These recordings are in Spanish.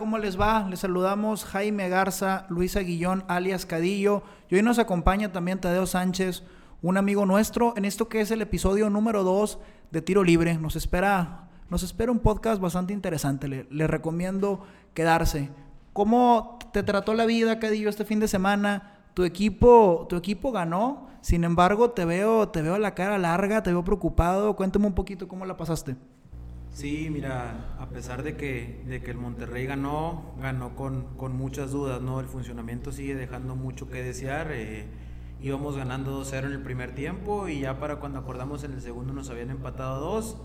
¿Cómo les va? Les saludamos Jaime Garza, Luisa Guillón, alias Cadillo. Y hoy nos acompaña también Tadeo Sánchez, un amigo nuestro, en esto que es el episodio número 2 de Tiro Libre. Nos espera, nos espera un podcast bastante interesante. Le, recomiendo quedarse. ¿Cómo te trató la vida, Cadillo, este fin de semana? Tu equipo, tu equipo ganó, sin embargo, te veo, te veo la cara larga, te veo preocupado. Cuéntame un poquito cómo la pasaste. Sí, mira, a pesar de que, de que el Monterrey ganó, ganó con, con muchas dudas, ¿no? El funcionamiento sigue dejando mucho que desear. Eh, íbamos ganando 2-0 en el primer tiempo y ya para cuando acordamos en el segundo nos habían empatado 2.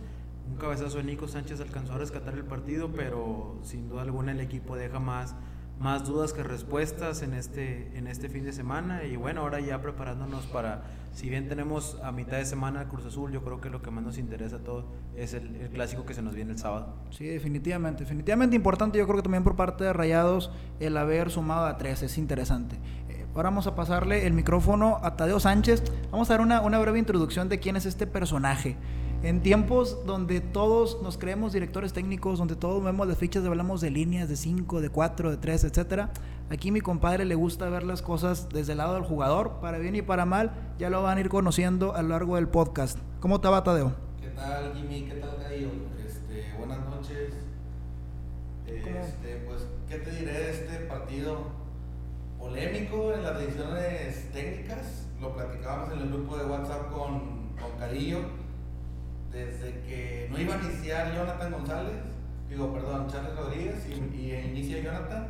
Un cabezazo de Nico Sánchez alcanzó a rescatar el partido, pero sin duda alguna el equipo deja más, más dudas que respuestas en este, en este fin de semana. Y bueno, ahora ya preparándonos para, si bien tenemos a mitad de semana Cruz Azul, yo creo que lo que más nos interesa a todos es el, el clásico que se nos viene el sábado. Sí, definitivamente. Definitivamente importante, yo creo que también por parte de Rayados, el haber sumado a tres es interesante. Eh, ahora vamos a pasarle el micrófono a Tadeo Sánchez. Vamos a dar una, una breve introducción de quién es este personaje. En tiempos donde todos nos creemos directores técnicos, donde todos vemos las fichas, hablamos de líneas, de 5, de 4, de 3, etcétera. Aquí mi compadre le gusta ver las cosas desde el lado del jugador, para bien y para mal. Ya lo van a ir conociendo a lo largo del podcast. ¿Cómo te va, Tadeo? ¿Qué tal, Jimmy? ¿Qué tal, Cadillo? Este, buenas noches. Este, pues, ¿qué te diré de este partido polémico en las decisiones técnicas? Lo platicábamos en el grupo de WhatsApp con, con Cadillo. Desde que no iba a iniciar Jonathan González, digo, perdón, Charles Rodríguez, y, y inicia Jonathan,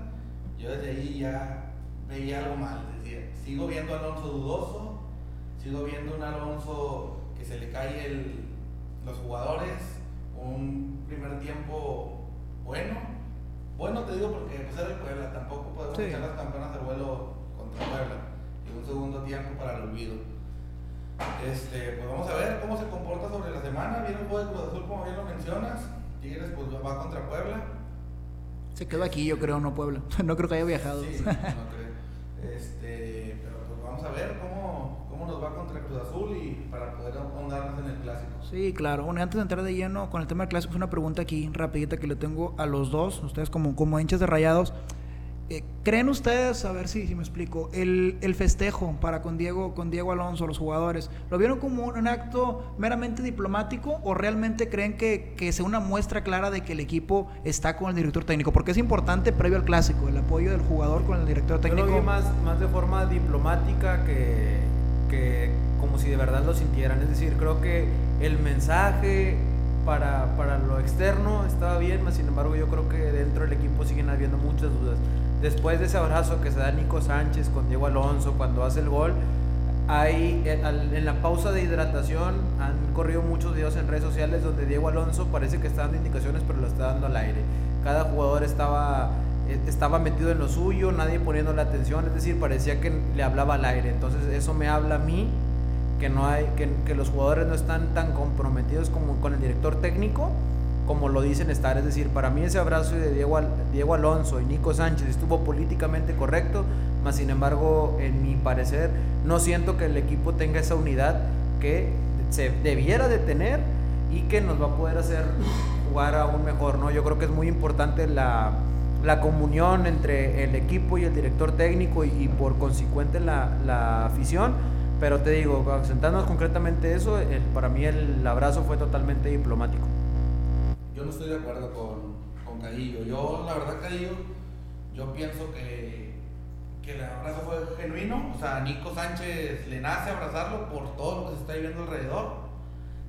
yo desde ahí ya veía algo mal. Decía, sigo viendo a Alonso dudoso, sigo viendo un Alonso que se le cae el, los jugadores, un primer tiempo bueno. Bueno te digo porque pues era el Puebla, tampoco podemos Sí. echar las campanas al vuelo contra Puebla. Y un segundo tiempo para el olvido. Este, pues vamos a ver cómo se comporta sobre la semana. Viene el juego de Cruz Azul, como bien lo mencionas. Tigres pues va contra Puebla. Se quedó aquí, yo creo, no Puebla. No creo que haya viajado. Sí, no creo. Este, pero pues vamos a ver cómo, cómo nos va contra Cruz Azul y para poder ahondarnos en el clásico. Sí, claro. Bueno, antes de entrar de lleno con el tema del clásico, es una pregunta aquí rapidita que le tengo a los dos, ustedes como, como hinchas de rayados. Eh, ¿Creen ustedes, a ver si, si me explico, el, el festejo para con Diego, con Diego Alonso, los jugadores, ¿lo vieron como un acto meramente diplomático o realmente creen que, que sea una muestra clara de que el equipo está con el director técnico? Porque es importante previo al clásico, el apoyo del jugador con el director Yo técnico. lo vi más, más de forma diplomática que, que como si de verdad lo sintieran. Es decir, creo que el mensaje para, para lo externo estaba bien, mas sin embargo yo creo que dentro del equipo siguen habiendo muchas dudas. Después de ese abrazo que se da Nico Sánchez con Diego Alonso cuando hace el gol, hay, en, al- en la pausa de hidratación han corrido muchos videos en redes sociales donde Diego Alonso parece que está dando indicaciones pero lo está dando al aire. Cada jugador estaba, eh, estaba metido en lo suyo, nadie poniendo la atención, es decir, parecía que le hablaba al aire. Entonces eso me habla a mí que, no hay, que, que los jugadores no están tan comprometidos como con el director técnico como lo dicen estar. Es decir, para mí ese abrazo de Diego, Al- Diego Alonso y Nico Sánchez estuvo políticamente correcto, mas sin embargo, en mi parecer, no siento que el equipo tenga esa unidad que se debiera de tener y que nos va a poder hacer jugar aún mejor, ¿no? Yo creo que es muy importante la, la comunión entre el equipo y el director técnico y, y por consecuente la, la afición, pero te digo, sentándonos concretamente eso, el- para mí el abrazo fue totalmente diplomático. Yo no estoy de acuerdo con, con Cadillo. Yo, la verdad, Cadillo, yo pienso que, que el abrazo fue genuino. O sea, Nico Sánchez le nace abrazarlo por todo lo que se está viviendo alrededor.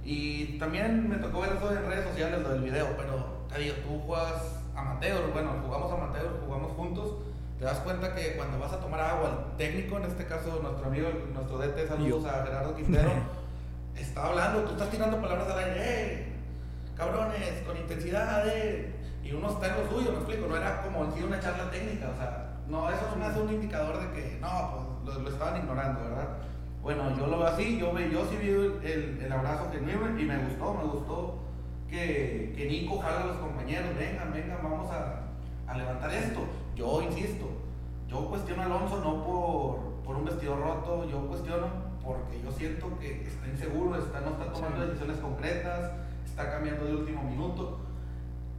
Y también me tocó ver eso en redes sociales, lo del video. Pero, Cadillo, tú juegas amateur, bueno, jugamos amateur, jugamos juntos. Te das cuenta que cuando vas a tomar agua, el técnico, en este caso nuestro amigo, nuestro DT, saludos a Gerardo Quintero, está hablando, tú estás tirando palabras al aire, ¡eh! Cabrones, con intensidad, eh. Y uno está en lo suyo, me explico, no era como en sí una charla técnica, o sea, no, eso me hace un indicador de que, no, pues lo, lo estaban ignorando, ¿verdad? Bueno, yo lo veo así, yo, yo sí vi el, el, abrazo genuino y me gustó, me gustó que, que Nico jala a los compañeros, vengan, vengan, vamos a, a levantar esto. Yo insisto, yo cuestiono a Alonso no por, por un vestido roto, yo cuestiono porque yo siento que está inseguro, está, no está tomando decisiones concretas, está cambiando de último minuto.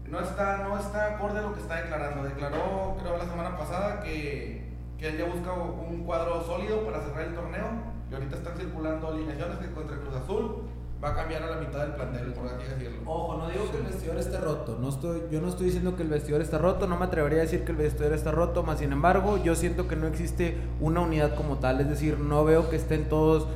no está, no está acorde a lo que está declarando. Declaró, creo, la semana pasada que, que él ya busca un cuadro sólido para cerrar el torneo. Y ahorita están circulando alineaciones que contra Cruz Azul va a cambiar a la mitad del plantel, por así decirlo. Ojo, no digo que el vestidor esté roto. No estoy, yo no estoy diciendo que el vestidor está roto. No me atrevería a decir que el vestidor está roto. Más sin embargo, yo siento que no existe una unidad como tal. Es decir, no veo que estén todos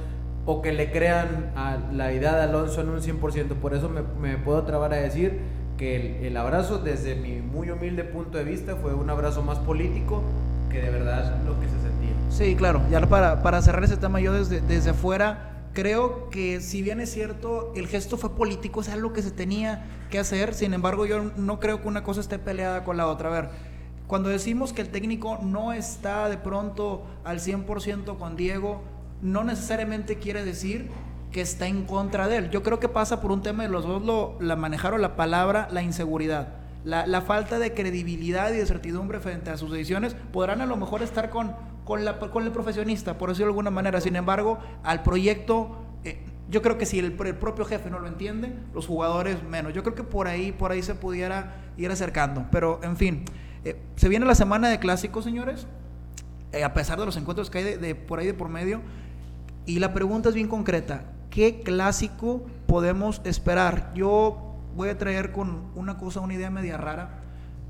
o que le crean a la idea de Alonso en un 100%. Por eso me, puedo trabar a decir que el, abrazo desde mi muy humilde punto de vista fue un abrazo más político que de verdad lo que se sentía. Sí, claro, ya para, para cerrar ese tema yo desde, desde afuera creo que si bien es cierto, el gesto fue político, es algo que se tenía que hacer, sin embargo yo no creo que una cosa esté peleada con la otra. A ver, cuando decimos que el técnico no está de pronto al 100% con Diego, no necesariamente quiere decir que está en contra de él. Yo creo que pasa por un tema de los dos lo, la manejaron la palabra, la inseguridad. La, falta de credibilidad y de certidumbre frente a sus decisiones podrán a lo mejor estar con, con, la, con el profesionista, por decirlo de alguna manera. Sin embargo, al proyecto, eh, yo creo que si el, propio jefe no lo entiende, los jugadores menos. Yo creo que por ahí, por ahí se pudiera ir acercando. Pero, en fin, eh, se viene la semana de clásicos, señores. Eh, a pesar de los encuentros que hay de, por ahí de por medio. Y la pregunta es bien concreta. ¿qué clásico podemos esperar? Yo voy a traer con una cosa, una idea media rara.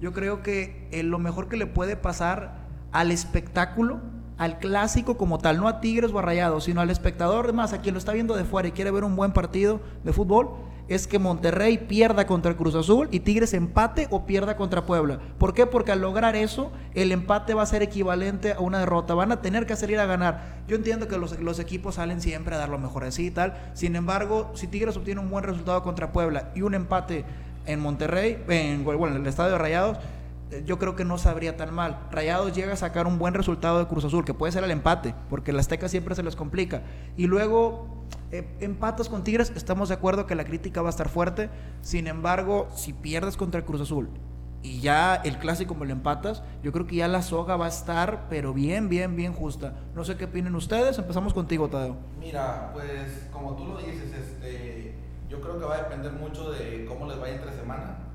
Yo creo que eh, lo mejor que le puede pasar al espectáculo, al clásico como tal, no a Tigres o a Rayados, sino al espectador, más a quien lo está viendo de fuera y quiere ver un buen partido de fútbol, es que Monterrey pierda contra Cruz Azul y Tigres empate o pierda contra Puebla. ¿Por qué? Porque al lograr eso, el empate va a ser equivalente a una derrota. Van a tener que salir a ganar. Yo entiendo que los, equipos salen siempre a dar lo mejor así y tal. Sin embargo, si Tigres obtiene un buen resultado contra Puebla y un empate en Monterrey, en, bueno, en el estadio de Rayados, yo creo que no sabría tan mal. Rayados llega a sacar un buen resultado de Cruz Azul, que puede ser el empate, porque la Azteca siempre se les complica. Y luego eh, empatas con Tigres, estamos de acuerdo que la crítica va a estar fuerte. Sin embargo, si pierdes contra el Cruz Azul y ya el clásico me lo empatas, yo creo que ya la soga va a estar, pero bien, bien, bien justa. No sé qué opinen ustedes. Empezamos contigo, Tadeo. Mira, pues como tú lo dices, este, yo creo que va a depender mucho de cómo les vaya entre semana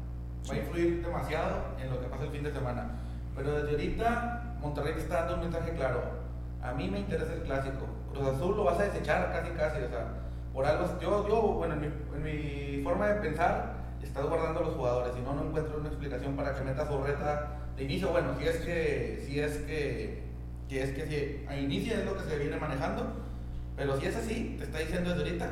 va a influir demasiado en lo que pasa el fin de semana. Pero desde ahorita, Monterrey está dando un mensaje claro. A mí me interesa el clásico. Cruz Azul lo vas a desechar casi, casi. O sea, por algo, yo, yo bueno, en mi, en mi forma de pensar, estás guardando a los jugadores. Si no, no encuentro una explicación para que meta su reta de inicio. Bueno, si es que, si es que, que es que si a inicio es lo que se viene manejando. Pero si es así, te está diciendo desde ahorita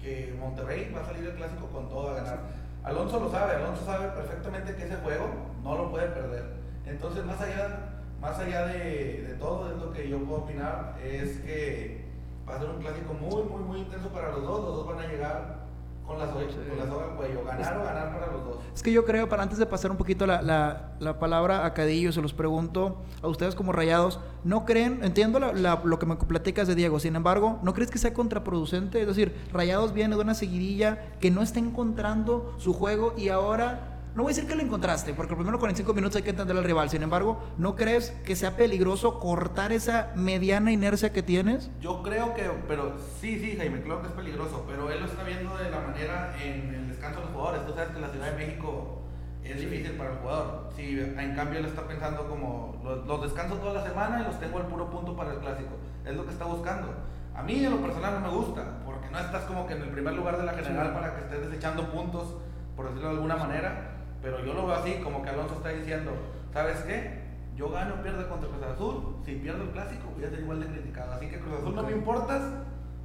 que Monterrey va a salir el clásico con todo a ganar. Alonso lo sabe, Alonso sabe perfectamente que ese juego no lo puede perder. Entonces, más allá, más allá de, todo, es lo que yo puedo opinar, es que va a ser un clásico muy, muy, muy intenso para los dos. Los dos van a llegar con la, soga, al cuello, ganar o ganar para los dos. Es que yo creo, para antes de pasar un poquito la, la, la palabra a Cadillo, se los pregunto a ustedes como rayados, ¿no creen, entiendo lo que me platicas de Diego, sin embargo, ¿no crees que sea contraproducente? Es decir, Rayados viene de una seguidilla que no está encontrando su juego y ahora no voy a decir que lo encontraste, porque primero 45 minutos hay que entender al rival. Sin embargo, ¿no crees que sea peligroso cortar esa mediana inercia que tienes? Yo creo que, pero sí, sí, Jaime, creo que es peligroso, pero él lo está viendo de la manera en el descanso de los jugadores. Tú sabes que la Ciudad de México es difícil para el jugador. Si en cambio él está pensando como los, descanso toda la semana y los tengo al puro punto para el clásico. Es lo que está buscando. A mí en lo personal no me gusta, porque no estás como que en el primer lugar de la general para que estés desechando puntos, por decirlo de alguna manera. Pero yo lo veo así, como que Alonso está diciendo, ¿sabes qué? Yo gano o pierdo contra Cruz Azul, si pierdo el clásico voy a ser igual de criticado. Así que Cruz Azul no me importas,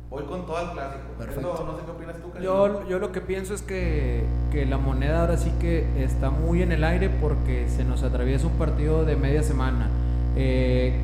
voy con todo el clásico. Perfecto. no sé qué opinas tú, yo, yo lo que pienso es que, que la moneda ahora sí que está muy en el aire porque se nos atraviesa un partido de media semana. Eh,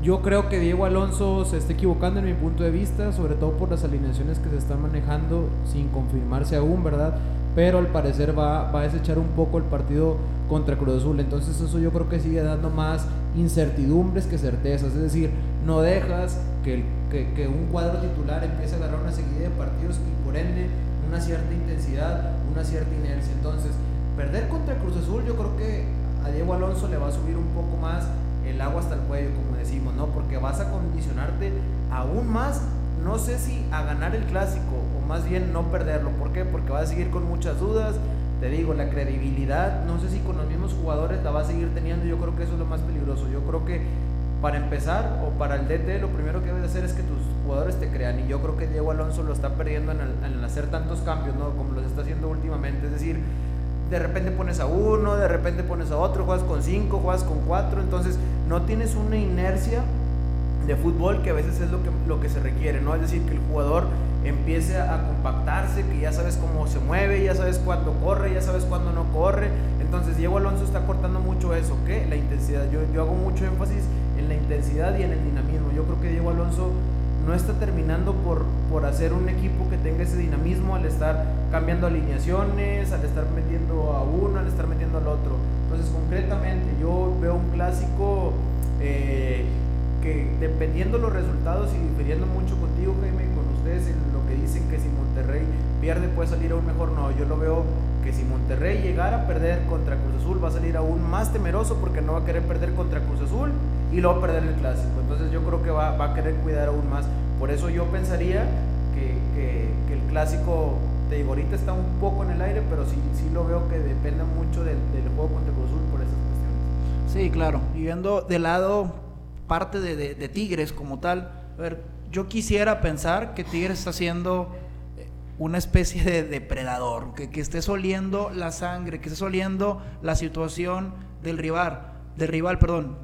yo creo que Diego Alonso se está equivocando en mi punto de vista, sobre todo por las alineaciones que se están manejando sin confirmarse aún, ¿verdad? Pero al parecer va, va, a desechar un poco el partido contra Cruz Azul. Entonces eso yo creo que sigue dando más incertidumbres que certezas. Es decir, no dejas que, que, un cuadro titular empiece a agarrar una seguida de partidos y por ende una cierta intensidad, una cierta inercia. Entonces, perder contra Cruz Azul yo creo que a Diego Alonso le va a subir un poco más el agua hasta el cuello, como decimos, ¿no? Porque vas a condicionarte aún más, no sé si a ganar el clásico más bien no perderlo. ¿Por qué? Porque va a seguir con muchas dudas, te digo, la credibilidad, no sé si con los mismos jugadores la va a seguir teniendo, yo creo que eso es lo más peligroso. Yo creo que para empezar o para el DT lo primero que debes hacer es que tus jugadores te crean y yo creo que Diego Alonso lo está perdiendo en, en hacer tantos cambios, ¿no? Como los está haciendo últimamente, es decir, de repente pones a uno, de repente pones a otro, juegas con cinco, juegas con cuatro, entonces no tienes una inercia de fútbol que a veces es lo que, lo que se requiere, ¿no? Es decir, que el jugador empiece a compactarse, que ya sabes cómo se mueve, ya sabes cuándo corre, ya sabes cuándo no corre. Entonces Diego Alonso está cortando mucho eso, ¿qué? La intensidad. Yo, yo hago mucho énfasis en la intensidad y en el dinamismo. Yo creo que Diego Alonso no está terminando por, por hacer un equipo que tenga ese dinamismo al estar cambiando alineaciones, al estar metiendo a uno, al estar metiendo al otro. Entonces concretamente yo veo un clásico eh, que dependiendo los resultados y difiriendo mucho pierde puede salir aún mejor, no, yo lo veo que si Monterrey llegara a perder contra Cruz Azul va a salir aún más temeroso porque no va a querer perder contra Cruz Azul y luego perder el clásico. Entonces yo creo que va, va a querer cuidar aún más. Por eso yo pensaría que, que, el clásico, te digo, ahorita está un poco en el aire, pero sí, sí lo veo que depende mucho del, del juego contra Cruz Azul por esas cuestiones. Sí, claro. Y viendo de lado parte de, de, de Tigres como tal, a ver, yo quisiera pensar que Tigres está haciendo una especie de depredador, que, que estés oliendo la sangre, que estés oliendo la situación del rival, del rival, perdón.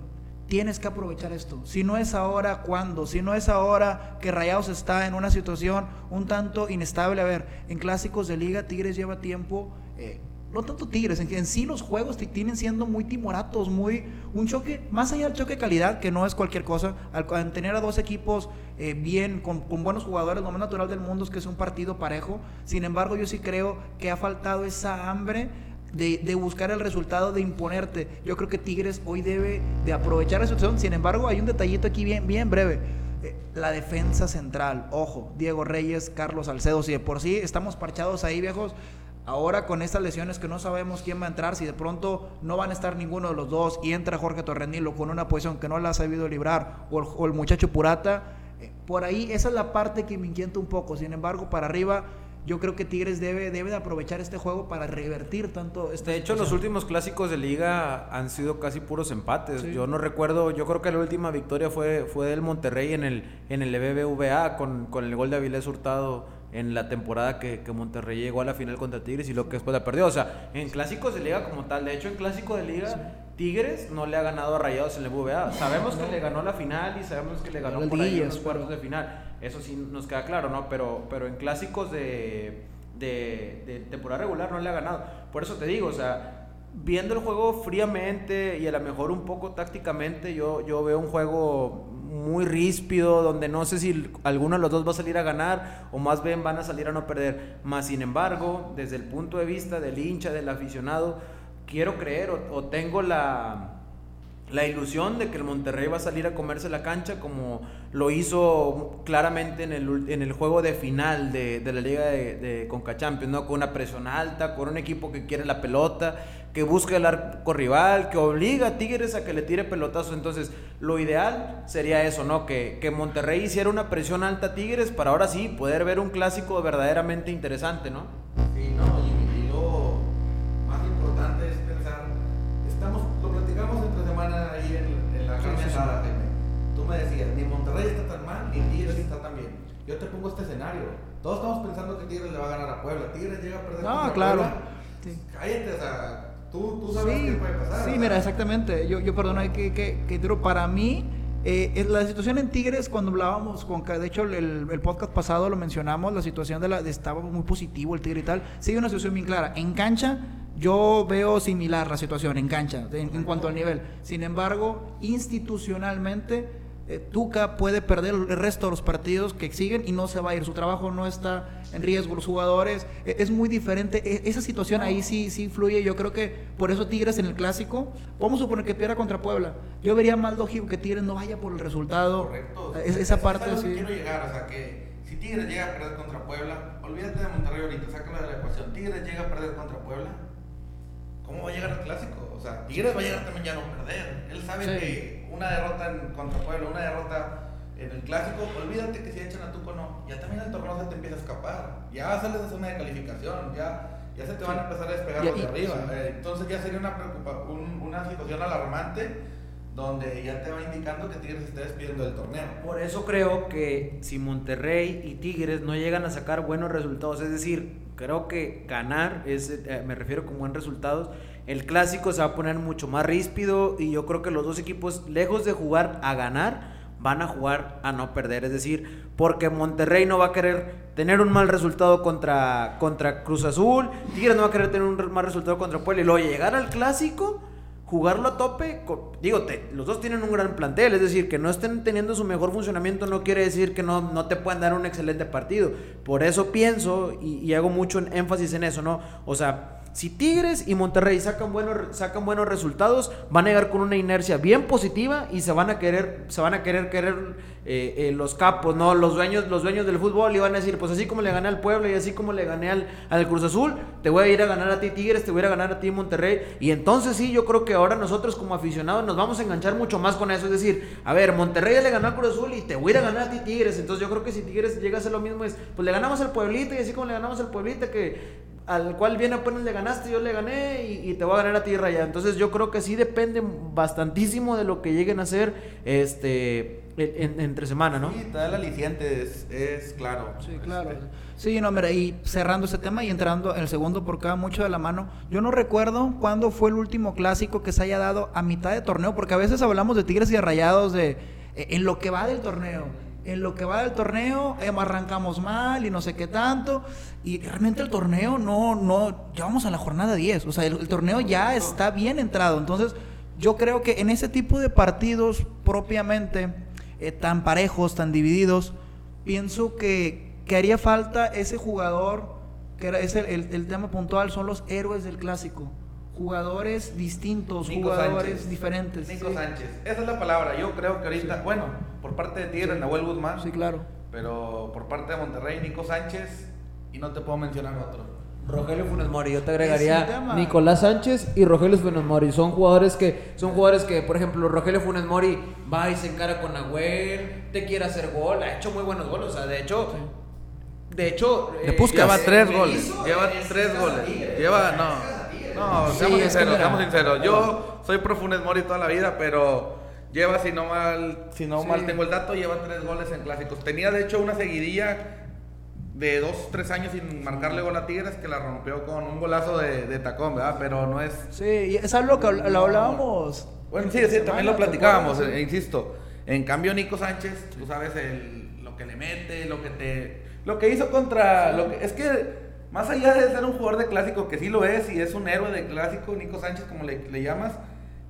Tienes que aprovechar esto. Si no es ahora, ¿cuándo? Si no es ahora que Rayados está en una situación un tanto inestable. A ver, en clásicos de liga Tigres lleva tiempo eh, no tanto Tigres, en, en sí los juegos tienen siendo muy timoratos, muy un choque, más allá del choque calidad, que no es cualquier cosa, al, tener a dos equipos eh, bien, con, buenos jugadores, lo más natural del mundo es que es un partido parejo, sin embargo yo sí creo que ha faltado esa hambre de, buscar el resultado, de imponerte. Yo creo que Tigres hoy debe de aprovechar la situación, sin embargo hay un detallito aquí bien, bien breve. Eh, la defensa central, ojo, Diego Reyes, Carlos Salcedo, si de por sí estamos parchados ahí, viejos, Ahora con estas lesiones que no sabemos quién va a entrar, si de pronto no van a estar ninguno de los dos y entra Jorge Torrenilo con una posición que no la ha sabido librar o el, o el muchacho Purata, eh, por ahí esa es la parte que me inquieta un poco. Sin embargo, para arriba yo creo que Tigres debe, debe de aprovechar este juego para revertir tanto. Esta de hecho, situación. los últimos clásicos de liga han sido casi puros empates. Sí. Yo no recuerdo, yo creo que la última victoria fue, fue del Monterrey en el, en el BBVA con, con el gol de Avilés Hurtado en la temporada que, que, Monterrey llegó a la final contra Tigres y lo que después la perdió. O sea, en clásicos de liga como tal, de hecho en clásico de liga, sí. Tigres no le ha ganado a Rayados en el BBVA. Sabemos que le ganó la final y sabemos que le ganó por ahí en los cuartos de final. Eso sí nos queda claro, ¿no? Pero, pero en clásicos de, de, de temporada regular no le ha ganado. Por eso te digo, o sea, viendo el juego fríamente y a lo mejor un poco tácticamente, yo, yo veo un juego muy ríspido, donde no sé si alguno de los dos va a salir a ganar o más bien van a salir a no perder. Más sin embargo, desde el punto de vista del hincha, del aficionado, quiero creer o, o tengo la, la ilusión de que el Monterrey va a salir a comerse la cancha como lo hizo claramente en el, en el juego de final de, de la Liga de, de ¿no? con una presión alta, con un equipo que quiere la pelota, que busca el arco rival, que obliga a Tigres a que le tire pelotazos. Entonces, lo ideal sería eso, ¿no? Que, que Monterrey hiciera una presión alta a Tigres para ahora sí poder ver un clásico verdaderamente interesante, no, Yo te pongo este escenario. Todos estamos pensando que Tigres le va a ganar a Puebla. Tigres llega a perder. No, claro. Puebla. Sí. Cállate, o sea Tú, tú sabes sí, qué puede pasar. Sí, ¿verdad? mira, exactamente. Yo, yo perdona que, que, que para mí, eh, la situación en Tigres, cuando hablábamos con, de hecho, el, el podcast pasado lo mencionamos, la situación de la, de, estaba muy positivo el Tigre y tal. Sí, una situación bien clara. En cancha, yo veo similar la situación, en cancha, en, en cuanto al nivel. Sin embargo, institucionalmente, eh, Tuca puede perder el resto de los partidos que siguen y no se va a ir. Su trabajo no está en riesgo. Los jugadores eh, es muy diferente. E esa situación ahí sí, sí influye. Yo creo que por eso Tigres en el clásico, vamos a suponer que pierda contra Puebla. Yo vería más lógico que Tigres no vaya por el resultado. Correcto. Es, esa parte es sí. quiero llegar, o sea que si Tigres llega a perder contra Puebla, olvídate de Monterrey ahorita, sácalo de la ecuación. Tigres llega a perder contra Puebla. ¿Cómo va a llegar al clásico? O sea, Tigres va a llegar también ya a no perder. Él sabe sí. que una derrota en, contra Puebla, una derrota en el clásico, olvídate que si echan a Tuco no. Ya también el torneo se te empieza a escapar. Ya sales de zona de calificación, ya, ya se te van a empezar a despegar los de arriba. sí. Eh, Entonces ya sería una, un- una situación alarmante donde ya te va indicando que Tigres está despidiendo del torneo. Por eso creo que si Monterrey y Tigres no llegan a sacar buenos resultados, es decir, creo que ganar, es, eh, me refiero con buenos resultados, el clásico se va a poner mucho más ríspido y yo creo que los dos equipos, lejos de jugar a ganar, van a jugar a no perder. Es decir, porque Monterrey no va a querer tener un mal resultado contra, contra Cruz Azul, Tigres no va a querer tener un mal resultado contra Puebla y luego llegar al clásico jugarlo a tope, digo, te- los dos tienen un gran plantel, es decir, que no estén teniendo su mejor funcionamiento no quiere decir que no, no te puedan dar un excelente partido. Por eso pienso y, y hago mucho énfasis en eso, ¿no? O sea, si Tigres y Monterrey sacan buenos, sacan buenos resultados, van a llegar con una inercia bien positiva y se van a querer, se van a querer querer eh, eh, los capos, ¿no? Los dueños, los dueños del fútbol y van a decir, pues así como le gané al Pueblo y así como le gané al, al Cruz Azul, te voy a ir a ganar a ti Tigres, te voy a ir a ganar a ti Monterrey. Y entonces sí, yo creo que ahora nosotros como aficionados nos vamos a enganchar mucho más con eso. Es decir, a ver, Monterrey le ganó al Cruz Azul y te voy a ir a ganar a ti Tigres. Entonces yo creo que si Tigres llega a hacer lo mismo es, pues le ganamos al Pueblito y así como le ganamos al Pueblito que al cual bien apenas le ganaste, yo le gané y, y te voy a ganar a ti Raya. Entonces yo creo que sí depende bastantísimo de lo que lleguen a hacer este en- en- entre semana, ¿no? Sí, te da el aliciente, es, es claro. Sí, claro. Sí, no, mira, y cerrando ese tema y entrando en el segundo porque va mucho de la mano. Yo no recuerdo cuándo fue el último clásico que se haya dado a mitad de torneo, porque a veces hablamos de Tigres y de Rayados de eh, en lo que va del torneo. En lo que va del torneo, eh, arrancamos mal y no sé qué tanto. Y realmente el torneo no, no, ya vamos a la jornada 10. O sea, el, torneo ya está bien entrado. Entonces, yo creo que en ese tipo de partidos propiamente eh, tan parejos, tan divididos, pienso que, que haría falta ese jugador, que es el, el- el tema puntual, son los héroes del clásico. Jugadores distintos, Nico jugadores Sánchez. diferentes. Nico sí. Sánchez. Esa es la palabra. Yo creo que ahorita, bueno, por parte de Tigres, Sí. Nahuel Guzmán. Sí, claro. Pero por parte de Monterrey, Nico Sánchez. Y no te puedo mencionar otro. Rogelio Funes Mori, yo te agregaría. Nicolás Sánchez y Rogelio Funes Mori. Son jugadores que, son jugadores que, por ejemplo, Rogelio Funes Mori va y se encara con Nahuel, te quiere hacer gol, ha hecho muy buenos goles, o sea, de hecho, de hecho, eh. Lleva tres goles. hizo Lleva tres goles. Lleva, no. No, Sí, seamos sinceros, seamos sinceros. Yo soy pro Funes Mori toda la vida, pero lleva, si no mal, si no Sí. mal tengo el dato, lleva tres goles en clásicos. Tenía de hecho una seguidilla de dos, tres años sin marcarle gol a Tigres que la rompió con un golazo de, de tacón, ¿verdad? Pero no es. Sí, es algo que lo hablábamos. Bueno, en sí, sí, también lo ¿te platicábamos, eh, insisto. En cambio, Nico Sánchez, tú sabes el, lo que le mete, lo que te. Lo que hizo contra. Lo que, es que, más allá de ser un jugador de clásico, que sí lo es, y es un héroe de clásico, Nico Sánchez, como le, le llamas,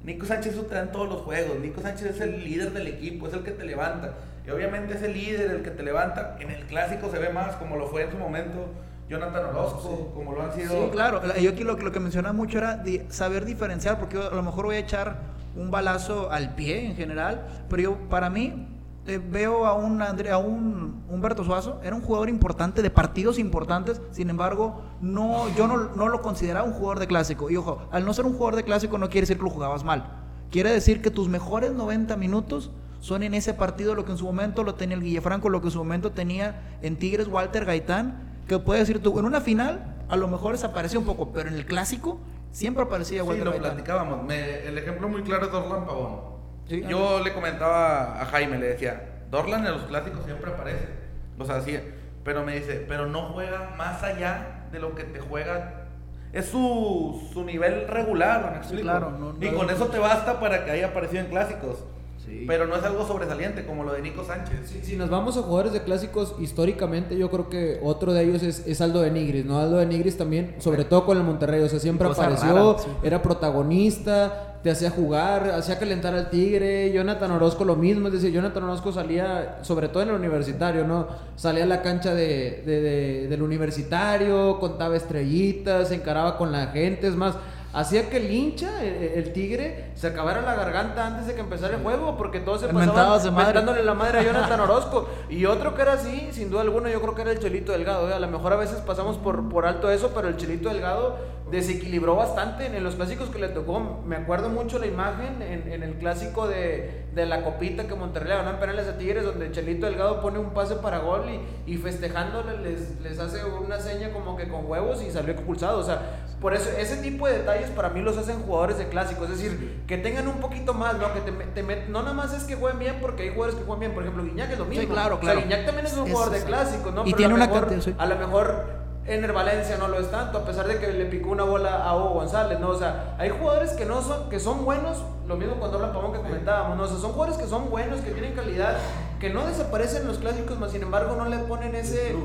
Nico Sánchez eso te da en todos los juegos. Nico Sánchez es el líder del equipo, es el que te levanta. Y obviamente ese líder, el que te levanta, en el clásico se ve más, como lo fue en su momento Jonathan Orozco, como lo han sido. Sí, claro. La- Yo aquí lo, que- lo que mencionaba mucho era saber diferenciar, porque yo a lo mejor voy a echar un balazo al pie en general, pero yo, para mí, eh, veo a un, a un Humberto Suazo, era un jugador importante, de partidos importantes, sin embargo, no, yo no, no lo consideraba un jugador de clásico. Y ojo, al no ser un jugador de clásico no quiere decir que lo jugabas mal. Quiere decir que tus mejores 90 minutos son en ese partido lo que en su momento lo tenía el Guillefranco, lo que en su momento tenía en Tigres Walter Gaitán, que puede decir tú, en una final a lo mejor desapareció un poco, pero en el clásico siempre aparecía Sí, Walter lo Gaitán. platicábamos. Me- el ejemplo muy claro es Dorlan Pavón. Sí, Yo le comentaba a Jaime, le decía, Dorlan en los clásicos siempre aparece. O sea, sí, pero me dice, pero no juega más allá de lo que te juega. Es su, su nivel regular, ¿me explico? claro, no- y no- con eso te basta para que haya aparecido en clásicos. Sí. Pero no es algo sobresaliente como lo de Nico Sánchez. Si, si nos vamos a jugadores de clásicos, históricamente yo creo que otro de ellos es, es Aldo de Nigris, ¿no? Aldo de Nigris también, sobre todo con el Monterrey, o sea, siempre Cosa apareció, rara, sí. era protagonista, te hacía jugar, hacía calentar al Tigre, Jonathan Orozco lo mismo, es decir, Jonathan Orozco salía, sobre todo en el universitario, ¿no? Salía a la cancha de, de- de- del universitario, contaba estrellitas, se encaraba con la gente, es más... Hacía que el hincha, el, el tigre, se acabara la garganta antes de que empezara el juego, porque todos se pasaban mentándole la madre a Jonathan Orozco. Y otro que era así, sin duda alguna, yo creo que era el Chelito Delgado. ¿eh? A lo mejor a veces pasamos por, por alto eso, pero el Chelito Delgado desequilibró bastante en los clásicos que le tocó. Me acuerdo mucho la imagen en, en el clásico de, de la copita que Monterrey le ganó en penales a Tigres, donde Chelito Delgado pone un pase para gol y, y festejándole les, les hace una seña como que con huevos y salió expulsado. O sea, por eso, ese tipo de detalles para mí los hacen jugadores de clásico. Es decir, que tengan un poquito más, ¿no? Que te, te met- no nada más es que jueguen bien, porque hay jugadores que juegan bien. Por ejemplo, Guiñac es lo mismo. claro, O sea, claro. Guiñac también es un Es- jugador de clásico, ¿no? y Pero tiene una mejor- cantidad, sí. A lo mejor Ener Valencia no lo es tanto, a pesar de que le picó una bola a Hugo González, ¿no? O sea, hay jugadores que no son, que son buenos, lo mismo cuando hablan Pavón que comentábamos, ¿no? O sea, son jugadores que son buenos, que tienen calidad, que no desaparecen en los clásicos, más sin embargo no le ponen ese...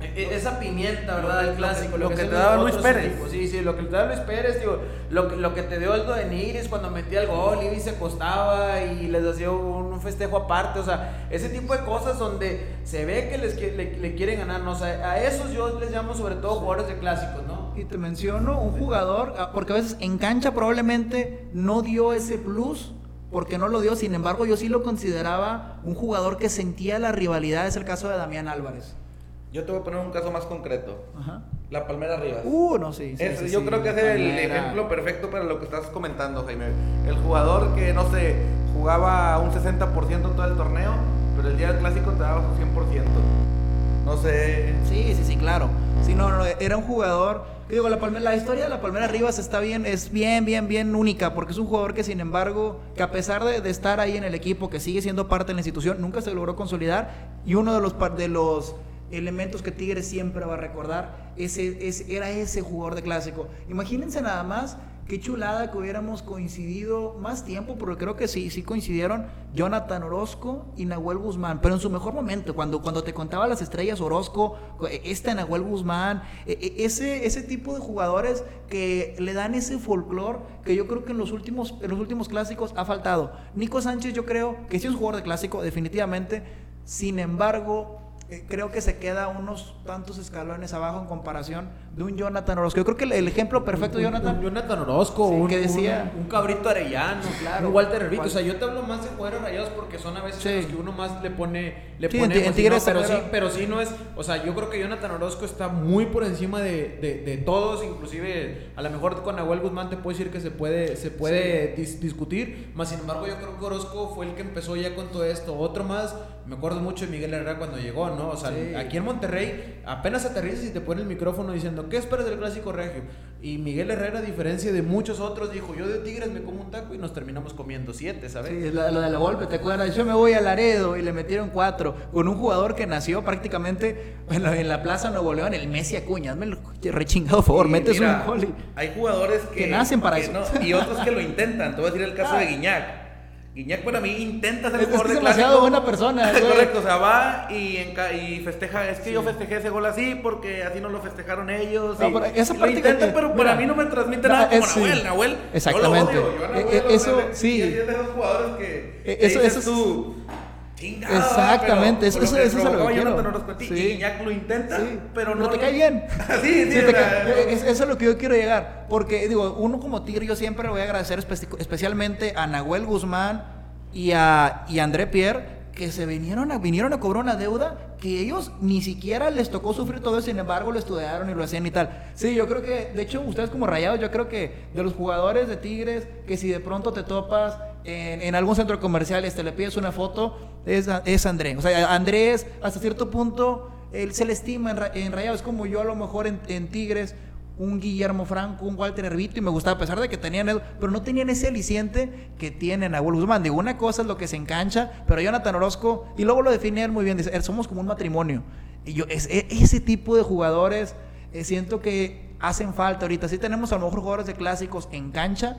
e- e- Esa pimienta, ¿verdad? Lo que- clásico. lo que hacen te daba Luis Pérez. Sí, sí, lo que te daba Luis Pérez, digo, lo que, lo que te dio Aldo de Nigris cuando metía el gol y se acostaba y les hacía un, festejo aparte, o sea, ese tipo de cosas donde se ve que les le, le quieren ganar, ¿no? O sea, a esos yo les llamo sobre todo jugadores de clásicos, ¿no? Y te menciono un jugador, ah, porque a veces en cancha probablemente no dio ese plus, porque no lo dio, sin embargo yo sí lo consideraba un jugador que sentía la rivalidad, es el caso de Damián Álvarez. Yo te voy a poner un caso más concreto. Ajá. La Palmera Rivas. Uh, no, sí. sí, Es- sí, yo sí, creo que es el Palmera. ejemplo perfecto para lo que estás comentando, Jaime. El jugador que, no sé, jugaba un 60% todo el torneo, pero el día del clásico te daba su 100%. No sé. Sí, sí, sí, claro. Sí, no, no, era un jugador. Digo, la, Palme- la historia de la Palmera Rivas está bien, es bien, bien, bien única, porque es un jugador que, sin embargo, que a pesar de, de estar ahí en el equipo, que sigue siendo parte de la institución, nunca se logró consolidar. Y uno de los, de los elementos que Tigres siempre va a recordar ese, ese- era ese jugador de clásico. Imagínense nada más qué chulada que hubiéramos coincidido más tiempo, porque creo que sí, sí coincidieron Jonathan Orozco y Nahuel Guzmán, pero en su mejor momento, cuando, cuando te contaba las estrellas Orozco, este Nahuel Guzmán, e- e- ese, ese tipo de jugadores que le dan ese folclore que yo creo que en los últimos, en los últimos clásicos ha faltado. Nico Sánchez yo creo que sí es un jugador de clásico, definitivamente, sin embargo... eh, Creo que se queda unos tantos escalones abajo en comparación de un Jonathan Orozco. Yo creo que el, el ejemplo perfecto de Jonathan un Jonathan Orozco, Sí, un, que decía- un, un cabrito arellano, Claro. un Walter Herbito. O sea, yo te hablo más de jugadores rayados porque son a veces Sí. los que uno más le pone. Le Sí, pone en Tigres pero, sí, pero sí no es. O sea, yo creo que Jonathan Orozco está muy por encima de, de- de todos. Inclusive, a lo mejor con Nahuel Guzmán te puedo decir que se puede, se puede dis- discutir. Más sin embargo, yo creo que Orozco fue el que empezó ya con todo esto. Otro más, me acuerdo mucho de Miguel Herrera cuando llegó, ¿no? O sea, aquí en Monterrey apenas aterrizas y te pone el micrófono diciendo, ¿qué esperas del clásico regio? Y Miguel Herrera, a diferencia de muchos otros, dijo, yo de Tigres me como un taco y nos terminamos comiendo siete, ¿sabes? Sí, lo, lo de la golpe, ¿te acuerdas? Yo me voy a Laredo y le metieron cuatro con un jugador que nació prácticamente en la, en la Plaza Nuevo León, el Messi Acuña. Hazme el rechingado favor, Y metes mira, un gol y- Hay jugadores que, Que nacen para que eso. no, y otros que lo intentan. Te voy a decir el caso Ah. de Guiñac. Guiñac para mí intenta ser un jugador es de demasiado buena persona, güey. Correcto, o sea, va y, y festeja. Es que yo festejé ese gol así porque así no lo festejaron ellos. No, y- pero esa y lo parte que- intenta, pero para mira, mí no me transmite nada como es- sí. Nahuel. Nahuel, Exactamente. Yo lo odio. Yo a Nahuel, Eh, eh, eso, le- sí. y Es de esos jugadores que. Eh, que eso- eso es- tú, "Chingado, Exactamente, eso- es lo que quiero. Jonathan Orozco Sí. Y lo intenta, Sí, pero no. no te cae bien. sí, sí, te es- eso es lo que yo quiero llegar. Porque, digo, uno como Tigre, yo siempre le voy a agradecer espe- especialmente a Nahuel Guzmán y a, y a André Pierre, que se vinieron a, vinieron a cobrar una deuda que ellos ni siquiera les tocó sufrir todo sin embargo lo estudiaron y lo hacían y tal. Sí, yo creo que, de hecho, ustedes como rayados, yo creo que de los jugadores de Tigres, que si de pronto te topas en, en algún centro comercial, este, le pides una foto, es, es André. O sea, Andrés, hasta cierto punto, él se le estima en, en como yo a lo mejor en, Tigres, un Guillermo Franco, un Walter Herbito, y me gustaba, a pesar de que tenían, eso, pero no tenían ese aliciente que tienen a Guzmán. Digo, una cosa es lo que se engancha, pero Jonathan Orozco, y luego lo definían muy bien, dice, "Eh, somos como un matrimonio. Y yo, e- ese tipo de jugadores, eh, siento que hacen falta ahorita. Sí tenemos a lo mejor jugadores de clásicos en cancha,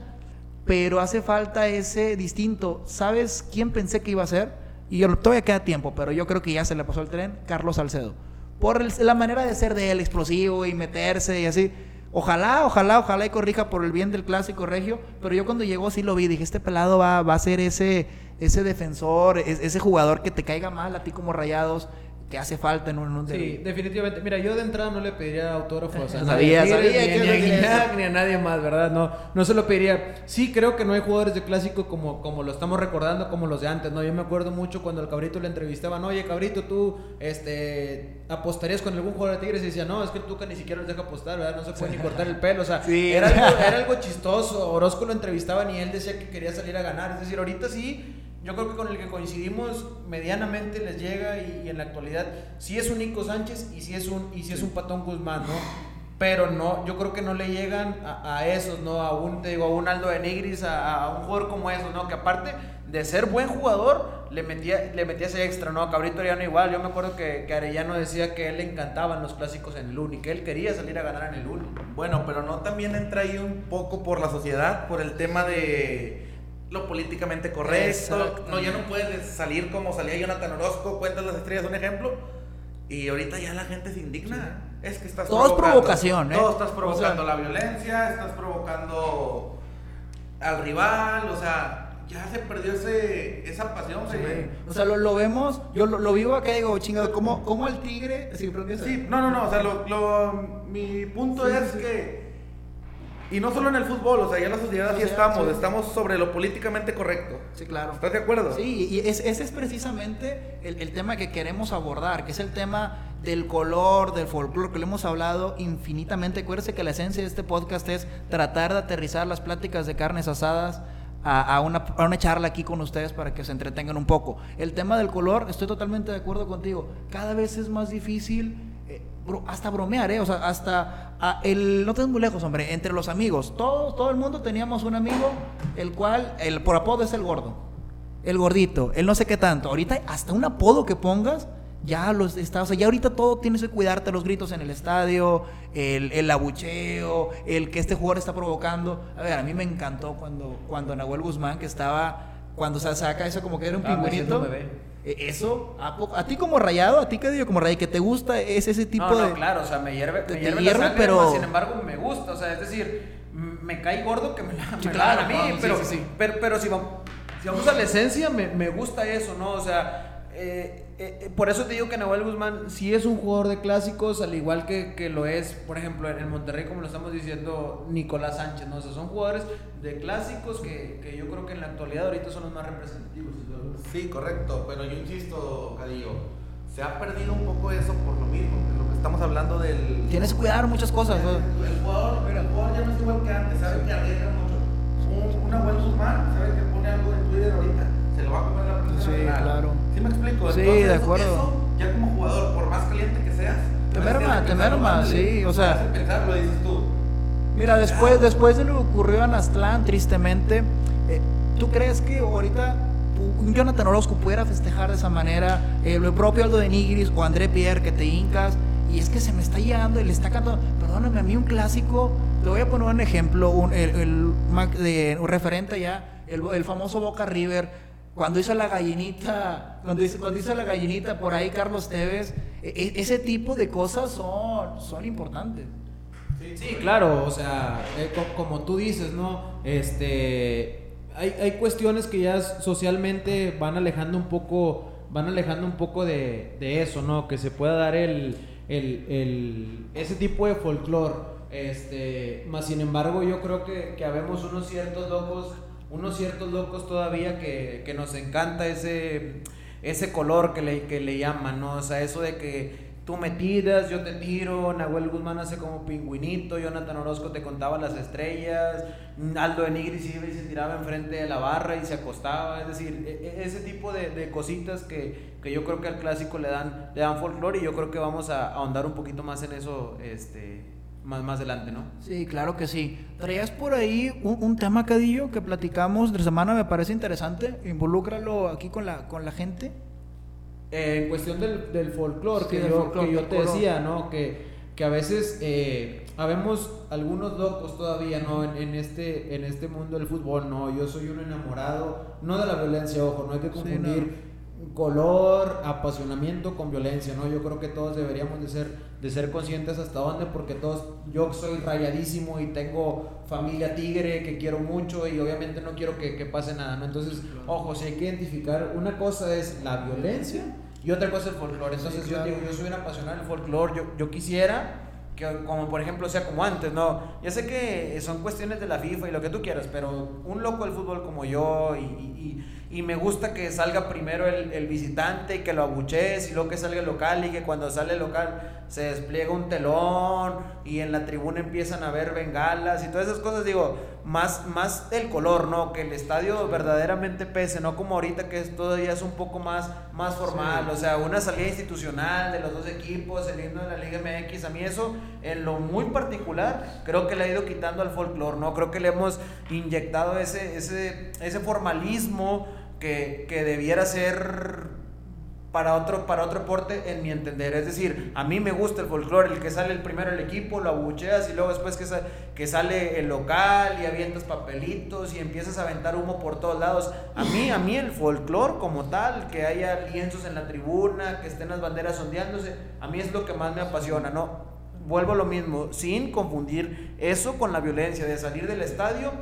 pero hace falta ese distinto. ¿Sabes quién pensé que iba a ser? Y todavía queda tiempo, pero yo creo que ya se le pasó el tren, Carlos Salcedo. Por el- la manera de ser de él, explosivo y meterse y así. Ojalá, ojalá, ojalá y corrija por el bien del clásico regio, pero yo cuando llegó sí lo vi, dije, este pelado va, va a ser ese, ese defensor, es- ese jugador que te caiga mal a ti como rayados, que hace falta en un, en un Sí, definitivamente. Mira, yo de entrada no le pediría autógrafos a Sabía, nadie. sabía ni, que ni a ni a nadie más, ¿verdad? No, no se lo pediría. Sí, creo que no hay jugadores de clásico como, como lo estamos recordando, como los de antes, ¿no? Yo me acuerdo mucho cuando al Cabrito le entrevistaban, oye, Cabrito, tú este, apostarías con algún jugador de Tigres y decía, no, es que el Tuca ni siquiera los deja apostar, ¿verdad? No se puede ni cortar el pelo, o sea, Sí. era, algo, era algo chistoso. Orozco lo entrevistaban y él decía que quería salir a ganar. Es decir, ahorita sí yo creo que con el que coincidimos medianamente les llega y, y en la actualidad sí es un Nico Sánchez y sí es un, y sí es un Patón Guzmán, ¿no? Pero no, yo creo que no le llegan a, a esos, ¿no? A un, te digo, a un Aldo de Nigris, a, a un jugador como esos, ¿no? Que aparte de ser buen jugador, le metía, le metía ese extra, ¿no? Cabrito Arellano igual, yo me acuerdo que, que Arellano decía que a él le encantaban los clásicos en el Uni, que él quería salir a ganar en el Uni. Bueno, pero no también entra ahí un poco por la sociedad, por el tema de lo políticamente correcto. No, ya no puedes salir como salía Jonathan Orozco, cuentas las estrellas, un ejemplo. Y ahorita ya la gente se indigna. Es que estás Todo es provocación, ¿eh? Todo estás provocando O sea- la violencia, estás provocando al rival, o sea, ya se perdió ese, esa pasión. O sea, lo, lo vemos, yo lo, lo vivo acá y digo, chingado, ¿cómo, cómo el tigre? Sí, no, no, no, o sea, lo, lo- mi punto es que, y no solo en el fútbol, o sea, ya en la sociedad así estamos, sí. estamos sobre lo políticamente correcto. Sí, claro. ¿Estás de acuerdo? Sí, y es- ese es precisamente el, el tema que queremos abordar, que es el tema del color, del folclore, que lo hemos hablado infinitamente. Acuérdense que la esencia de este podcast es tratar de aterrizar las pláticas de carnes asadas a, a una, a una charla aquí con ustedes para que se entretengan un poco. El tema del color, estoy totalmente de acuerdo contigo. Cada vez es más difícil, bro- hasta bromear, ¿eh? O sea, hasta ah, el, no te muy lejos, hombre, entre los amigos. Todos, todo el mundo teníamos un amigo, el cual, el por apodo es el gordo el gordito, el no sé qué tanto. Ahorita hasta un apodo que pongas, ya los está, o sea, ya ahorita todo tienes que cuidarte los gritos en el estadio, el, el abucheo, el que este jugador está provocando. A ver, a mí me encantó cuando, cuando Nahuel Guzmán, que estaba, cuando se saca eso como que era un Ah, pingüinito. Eh, Eso, ¿a, poco- a ti como rayado, a ti que digo como rayado, que te gusta es ese tipo no, no, de... claro, o sea, me hierve, te- me hierve, hierve, la sangre, pero- sin embargo me gusta, o sea, es decir, me cae gordo que me la, Sí, me claro, a mí, no, sí, pero, sí, sí. pero, pero si, vamos, si vamos a la esencia, me, me gusta eso, ¿no? O sea, eh, eh, por eso te digo que Nahuel Guzmán sí es un jugador de clásicos, al igual que, que lo es, por ejemplo, en el Monterrey, como lo estamos diciendo, Nicolás Sánchez, ¿no? O sea, son jugadores de clásicos que, que yo creo que en la actualidad ahorita son los más representativos. Sí, correcto, pero yo insisto, Cadillo, se ha perdido un poco eso por lo mismo, de lo que estamos hablando del... Tienes que cuidar muchas cosas. ¿no? El jugador, el jugador ya no es igual que antes, sabe que arriesga mucho. Un, una buen Guzmán, sabe que pone algo en Twitter ahorita, lo va a comer la prensa. Sí, nacional. claro. ¿Sí me explico? Sí, Entonces, de acuerdo. Eso, ya como jugador, por más caliente que seas, Te merma, te pensarlo merma, sí, o sea- Te hace pensar, lo dices tú. Mira, después, después de lo que ocurrió en Aztlán, tristemente, eh, ¿tú crees que ahorita un Jonathan Orozco pudiera festejar de esa manera? Eh, el propio Aldo de Nigris o André Pierre que te hincas y es que se me está llegando y le está cantando, perdóname, a mí un clásico, te voy a poner un ejemplo, un, el, el un referente ya, el, el famoso Boca River, cuando hizo la gallinita, cuando hizo, la gallinita por ahí Carlos Tevez, e- e- ese tipo de cosas son, son importantes. Sí, claro, o sea, eh, co- como tú dices, ¿no? Este, hay, hay cuestiones que ya socialmente van alejando un poco, van alejando un poco de, de eso, ¿no? Que se pueda dar el, el, el- ese tipo de folclore. Este, más sin embargo, yo creo que, que habemos unos ciertos locos, unos ciertos locos todavía que, que nos encanta ese, ese color que le, que le llaman, ¿no? O sea, eso de que tú me tiras, yo te tiro, Nahuel Guzmán hace como pingüinito, Jonathan Orozco te contaba las estrellas, Aldo de Nigris y se tiraba enfrente de la barra y se acostaba, es decir, e- e- ese tipo de, de cositas que, que yo creo que al clásico le dan, le dan folclore y yo creo que vamos a ahondar un poquito más en eso este, más, más adelante, ¿no? Sí, claro que sí. Traías por ahí un, un tema, Cadillo, que platicamos de semana, me parece interesante. Involúcralo aquí con la, con la gente. Eh, en cuestión del, del folclore, Sí, que, del yo, folclore, que yo te decía, ¿no? Que, que a veces eh, habemos algunos locos todavía, ¿no? En, en este, en este mundo del fútbol, ¿no? Yo soy un enamorado, no de la violencia, ojo, no hay que Sí, confundir color, apasionamiento con violencia, ¿no? Yo creo que todos deberíamos de ser, de ser conscientes hasta dónde, porque todos, yo soy rayadísimo y tengo familia tigre que quiero mucho y obviamente no quiero que, que pase nada, ¿no? Entonces, ojo, si hay que identificar, una cosa es la violencia y otra cosa es el folclore. Entonces, Sí, yo digo, yo soy un apasionado del folclore, yo, yo quisiera que como por ejemplo sea como antes, ¿no? Ya sé que son cuestiones de la FIFA y lo que tú quieras, pero un loco del fútbol como yo y, y- y- y me gusta que salga primero el, el visitante y que lo abuchees y luego que salga el local y que cuando sale el local se despliega un telón y en la tribuna empiezan a ver bengalas y todas esas cosas, digo, más, más el color, ¿no? Que el estadio verdaderamente pese, no como ahorita que es, todavía es un poco más, más formal, o sea, una salida institucional de los dos equipos, el himno de la Liga MX, a mí eso, en lo muy particular, creo que le ha ido quitando al folclore, ¿no? Creo que le hemos inyectado ese, ese, ese formalismo que, que debiera ser para otro, para otro deporte, en mi entender. Es decir, a mí me gusta el folclore, el que sale el primero el equipo, lo abucheas y luego después que, que sale el local y avientas papelitos y empiezas a aventar humo por todos lados. A mí, a mí el folclore como tal, que haya lienzos en la tribuna, que estén las banderas ondeándose, a mí es lo que más me apasiona, ¿no? Vuelvo a lo mismo, sin confundir eso con la violencia, de salir del estadio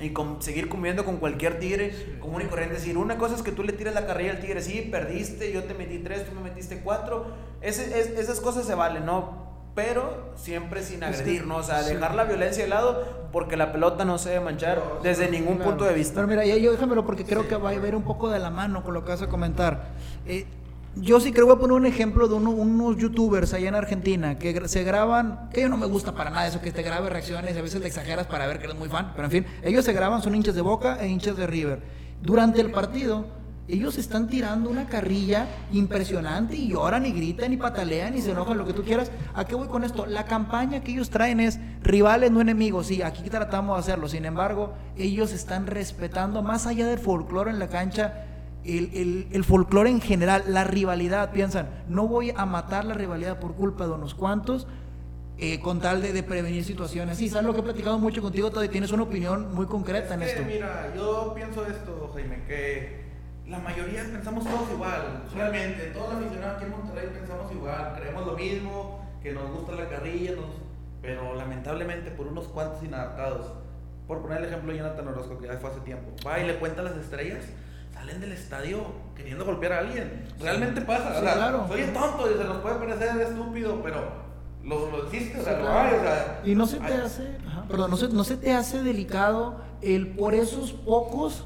y con, seguir comiendo con cualquier tigre común y corriente. Es decir, una cosa es que tú le tires la carrilla al tigre, sí, perdiste, yo te metí tres, tú me metiste cuatro. Ese, es, esas cosas se valen, ¿no? Pero siempre sin agredir, ¿no? O sea, dejar la violencia de lado porque la pelota no se debe manchar desde ningún punto de vista. Pero mira, yo déjamelo porque creo que va a ir un poco de la mano con lo que vas a comentar. Eh, yo sí creo que voy a poner un ejemplo de unos youtubers allá en Argentina que se graban, que yo no me gusta para nada eso, que te grabe reacciones a veces le exageras para ver que eres muy fan, pero en fin, ellos se graban, son hinchas de Boca e hinchas de River. Durante el partido, ellos están tirando una carrilla impresionante y lloran y gritan y patalean y se enojan, lo que tú quieras. ¿A qué voy con esto? La campaña que ellos traen es rivales, no enemigos. Sí, aquí tratamos de hacerlo. Sin embargo, ellos están respetando, más allá del folclore en la cancha, el, el, folclore en general, la rivalidad, piensan, no voy a matar la rivalidad por culpa de unos cuantos, eh, con tal de, prevenir situaciones. Sí, sabes lo que he platicado mucho contigo, todavía tienes una opinión muy concreta en esto. Mira, yo pienso esto, Jaime, que la mayoría pensamos todos igual, realmente, todos los aficionados aquí en Monterrey pensamos igual, creemos lo mismo, que nos gusta la carrilla, pero lamentablemente por unos cuantos inadaptados. Por poner el ejemplo de Jonathan Orozco, que ya fue hace tiempo, va y le cuenta las estrellas salen del estadio queriendo golpear a alguien. Realmente pasa. claro. Soy tonto y se nos puede parecer estúpido, pero lo, lo hiciste, o sea, lo hay, o sea, Y no se te hace, perdón, no se, no se te hace delicado el por esos pocos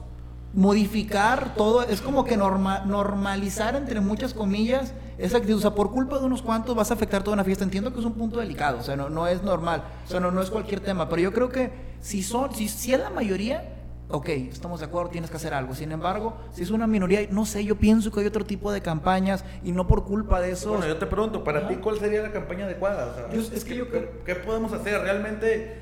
modificar todo, es como que norma, normalizar entre muchas comillas esa actitud, o sea, por culpa de unos cuantos vas a afectar toda una fiesta, entiendo que es un punto delicado, o sea, no, no es normal, o sea, no, no es cualquier tema, pero yo creo que si son, si, si es la mayoría, ok, estamos de acuerdo, tienes que hacer algo. Sin embargo, si es una minoría, no sé, yo pienso que hay otro tipo de campañas y no por culpa de eso. Bueno, yo te pregunto, para ti, ¿cuál sería la campaña adecuada? es que yo ¿qué, podemos hacer? Realmente,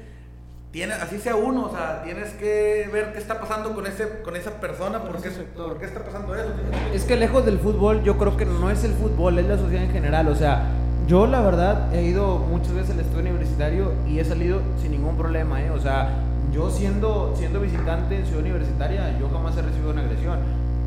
tiene, así sea uno, o sea, tienes que ver qué está pasando con, ese, con esa persona, por qué, por qué está pasando eso. Es que lejos del fútbol, yo creo que no es el fútbol, es la sociedad en general, o sea. Yo la verdad he ido muchas veces al estudio universitario y he salido sin ningún problema, ¿eh? O sea, yo siendo, siendo visitante en Ciudad Universitaria, yo jamás he recibido una agresión.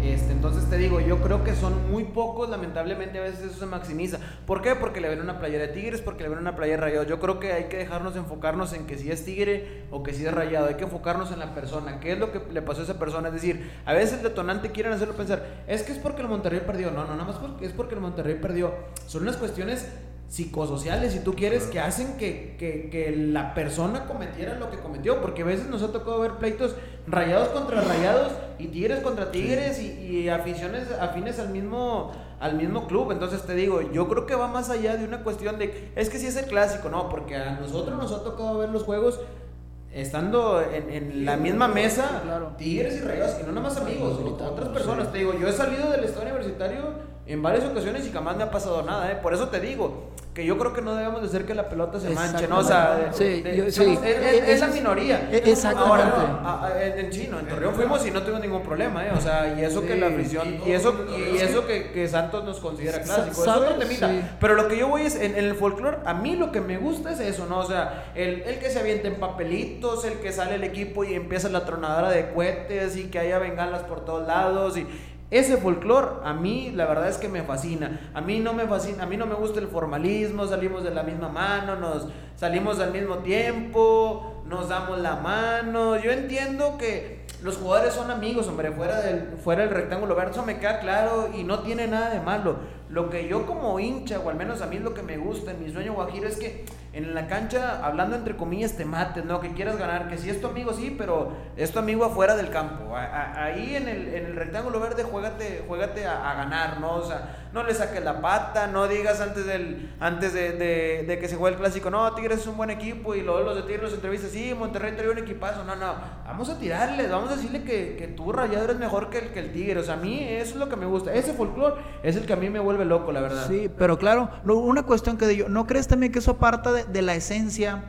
Este, entonces te digo, yo creo que son muy pocos, lamentablemente a veces eso se maximiza. ¿Por qué? Porque le ven una playera de Tigres, porque le ven una playera de Rayados. Yo creo que hay que dejarnos enfocarnos en que si es Tigre o que si es Rayado, hay que enfocarnos en la persona, qué es lo que le pasó a esa persona. Es decir, a veces el detonante quieren hacerlo pensar, es que es porque el Monterrey perdió. No, no, nada más porque es porque el Monterrey perdió. Son unas cuestiones psicosociales, si tú quieres, que hacen que, que, que, la persona cometiera lo que cometió. Porque a veces nos ha tocado ver pleitos rayados contra rayados y tigres contra tigres y, y, aficiones afines al mismo, al mismo club. Entonces te digo, yo creo que va más allá de una cuestión de, es que si es el clásico, no, porque a nosotros nos ha tocado ver los juegos estando en, en la misma mesa, tigres y rayados, y no nada más amigos, otras personas. Te digo, yo he salido del estado universitario en varias ocasiones y jamás me ha pasado nada, ¿eh? Por eso te digo que yo creo que no debemos de hacer que la pelota se manche, ¿no? O sea, sí, sí. Es, la minoría. E, exactamente. Ahora, en Chino, en Torreón fuimos y no tuvimos ningún problema, ¿eh? O sea, y eso que la afición, y eso, y eso que, que Santos nos considera clásico, Pero lo que yo voy es, en, el folclore, a mí lo que me gusta es eso, ¿no? O sea, el, el que se avienta en papelitos, el que sale el equipo y empieza la tronadora de cohetes y que haya bengalas por todos lados y ese folclore a mí la verdad es que me fascina. A mí no me fascina, a mí no me gusta el formalismo, salimos de la misma mano, nos salimos al mismo tiempo, nos damos la mano. Yo entiendo que los jugadores son amigos, hombre, fuera del fuera del rectángulo verde, eso me queda claro y no tiene nada de malo. Lo que yo como hincha, o al menos a mí lo que me gusta en mi sueño guajiro es que en la cancha, hablando entre comillas, te mates, ¿no? Que quieras ganar, que si es tu amigo, sí, pero es tu amigo afuera del campo. ahí en el, en el rectángulo verde, juégate, juégate a, ganar, ¿no? O sea, no le saques la pata, no digas antes del antes de, de, que se juegue el clásico, no, Tigres es un buen equipo y luego los de Tigres los entrevistas, sí, Monterrey trae un equipazo, no, no, vamos a tirarles, vamos a decirle que, que tú, Rayado, eres mejor que el, que el Tigre, o sea, a mí eso es lo que me gusta, ese folclore es el que a mí me vuelve loco, la verdad. Sí, pero claro, una cuestión que digo, ¿no crees también que eso aparta de, la esencia?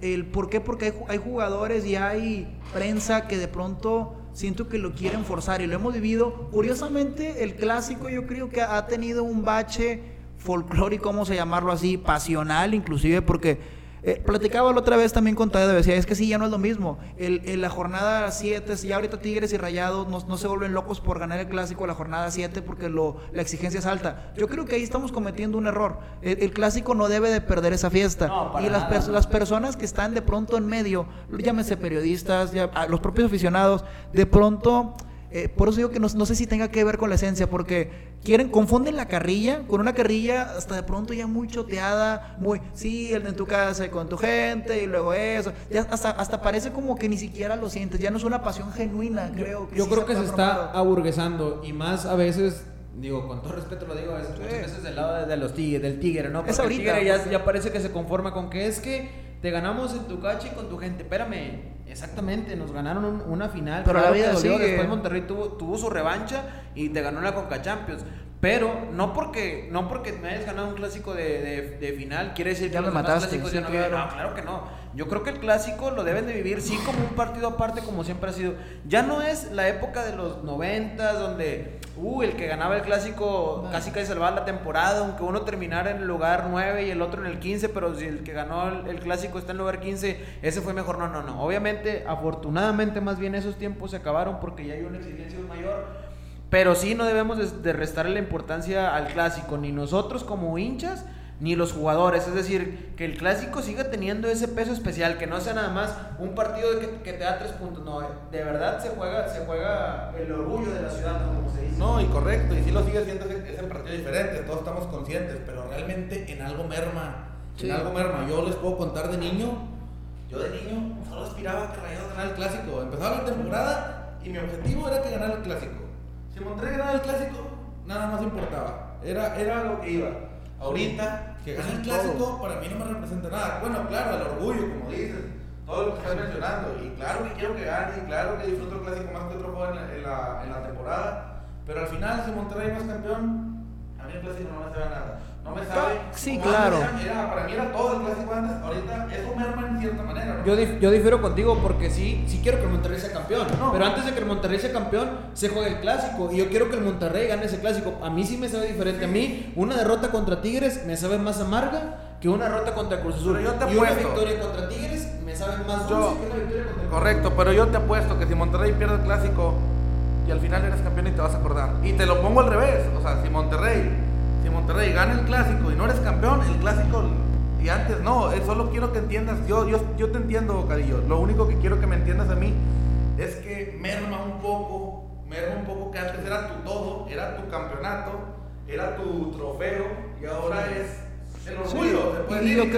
El, ¿Por qué? Porque hay, jugadores y hay prensa que de pronto siento que lo quieren forzar y lo hemos vivido. Curiosamente, el clásico yo creo que ha tenido un bache folclórico, vamos a llamarlo así, pasional inclusive, porque eh, platicaba la otra vez también con Tadeo, decía, es que sí, ya no es lo mismo. En la jornada 7, ya ahorita Tigres y Rayados no, se vuelven locos por ganar el clásico la jornada 7 porque lo, la exigencia es alta. Yo creo que ahí estamos cometiendo un error. El, clásico no debe de perder esa fiesta. y las, las personas que están de pronto en medio, llámese periodistas, ya, los propios aficionados, de pronto eh, por eso digo que no, sé si tenga que ver con la esencia, porque quieren, confunden la carrilla con una carrilla hasta de pronto ya muy choteada, muy, sí, el de tu casa con tu gente y luego eso. Ya hasta, hasta parece como que ni siquiera lo sientes, ya no es una pasión genuina, creo. Que yo creo que se está aburguesando y más a veces digo, con todo respeto lo digo, a veces, muchas veces del lado de, los tigres, del tigre, ¿no? Porque el tigre ya, ya, parece que se conforma con que es que te ganamos en tu cache y con tu gente. Espérame, exactamente, nos ganaron una final. Pero la vida dolió. Después Monterrey tuvo, tuvo su revancha y te ganó la Conca Champions. Pero no porque, no porque me hayas ganado un clásico de, de, final, quiere decir que ya los me mataste, clásicos ya no, claro. claro que no. Yo creo que el clásico lo deben de vivir sí como un partido aparte, como siempre ha sido. Ya no es la época de los noventas, donde uh, el que ganaba el clásico casi casi salvaba la temporada, aunque uno terminara en el lugar 9 y el otro en el 15, pero si el que ganó el, clásico está en el lugar 15, ese fue mejor. No, no, no. Obviamente, afortunadamente, más bien esos tiempos se acabaron porque ya hay una exigencia mayor. Pero sí no debemos de, de restarle la importancia al clásico, ni nosotros como hinchas, ni los jugadores. Es decir, que el clásico siga teniendo ese peso especial, que no sea nada más un partido que, que te da tres puntos. No, de verdad se juega, se juega el orgullo de la ciudad, como se dice. No, y correcto, y si lo sigue siendo ese, partido diferente, todos estamos conscientes, pero realmente en algo merma. En algo merma. Yo les puedo contar de niño, yo de niño solo aspiraba a que Rayados ganara el clásico. Empezaba la temporada y mi objetivo era que ganara el clásico. Si Monterrey ganaba el clásico, nada más importaba. Era, era lo que iba. Ahorita, que gane el clásico, para mí no me representa nada. Bueno, claro, el orgullo, como dices, todo lo que estás mencionando. Y claro que quiero que gane, y claro que disfruto el clásico más que otro juego en la, en la, en la temporada. Pero al final, si Monterrey no es campeón, a mí el clásico no me sabe nada. No me sabe. Sí, claro. para mí era todo el clásico antes. Ahorita eso merma en cierta manera. Yo, yo difiero contigo porque sí, sí quiero que el Monterrey sea campeón. Pero antes de que el Monterrey sea campeón, se juega el clásico. Y yo quiero que el Monterrey gane ese clásico. A mí sí me sabe diferente. A mí, una derrota contra Tigres me sabe más amarga que una derrota contra Cruz Azul. yo te y una victoria contra Tigres me sabe más dulce que una victoria contra Correcto, pero yo te apuesto que si Monterrey pierde el clásico y al final eres campeón y te vas a acordar. Y te lo pongo al revés. O sea, si Monterrey si Monterrey gana el clásico y no eres campeón, el clásico y antes no, eh, solo quiero que entiendas, yo, yo, yo te entiendo, Carillo, lo único que quiero que me entiendas a mí es que merma un poco, merma un poco que antes era tu todo, era tu campeonato, era tu trofeo y ahora es el orgullo, sí, se puede decir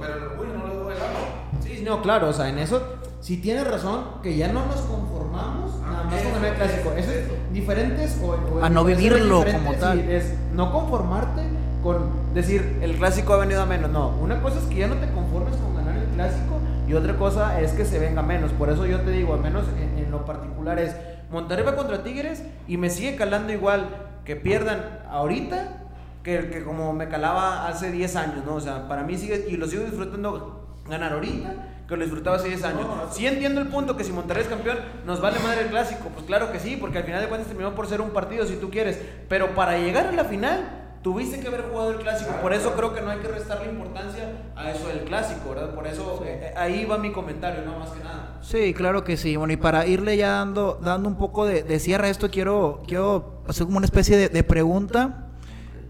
pero el orgullo no lo de lado. Sí, no, claro, o sea, en eso si tienes razón, que ya no nos conformamos nada más con el clásico. Eso es diferentes o, a no vivirlo como tal. es no conformarte con decir el clásico ha venido a menos. No, una cosa es que ya no te conformes con ganar el clásico y otra cosa es que se venga menos. Por eso yo te digo, al menos en, lo particular es Monterrey va contra Tigres y me sigue calando igual que pierdan ahorita que, que como me calaba hace 10 años, ¿no? O sea, para mí sigue y lo sigo disfrutando ganar ahorita que lo disfrutaba hace 10 años. Sí entiendo el punto que si Monterrey es campeón, nos vale madre el clásico. Pues claro que sí, porque al final de cuentas terminó por ser un partido si tú quieres. Pero para llegar a la final, tuviste que haber jugado el clásico. Por eso creo que no hay que restarle importancia a eso del clásico, ¿verdad? Por eso eh, ahí va mi comentario, no más que nada. Sí, claro que sí. Bueno, y para irle ya dando, dando un poco de, cierre a esto, quiero, quiero hacer como una especie de, pregunta.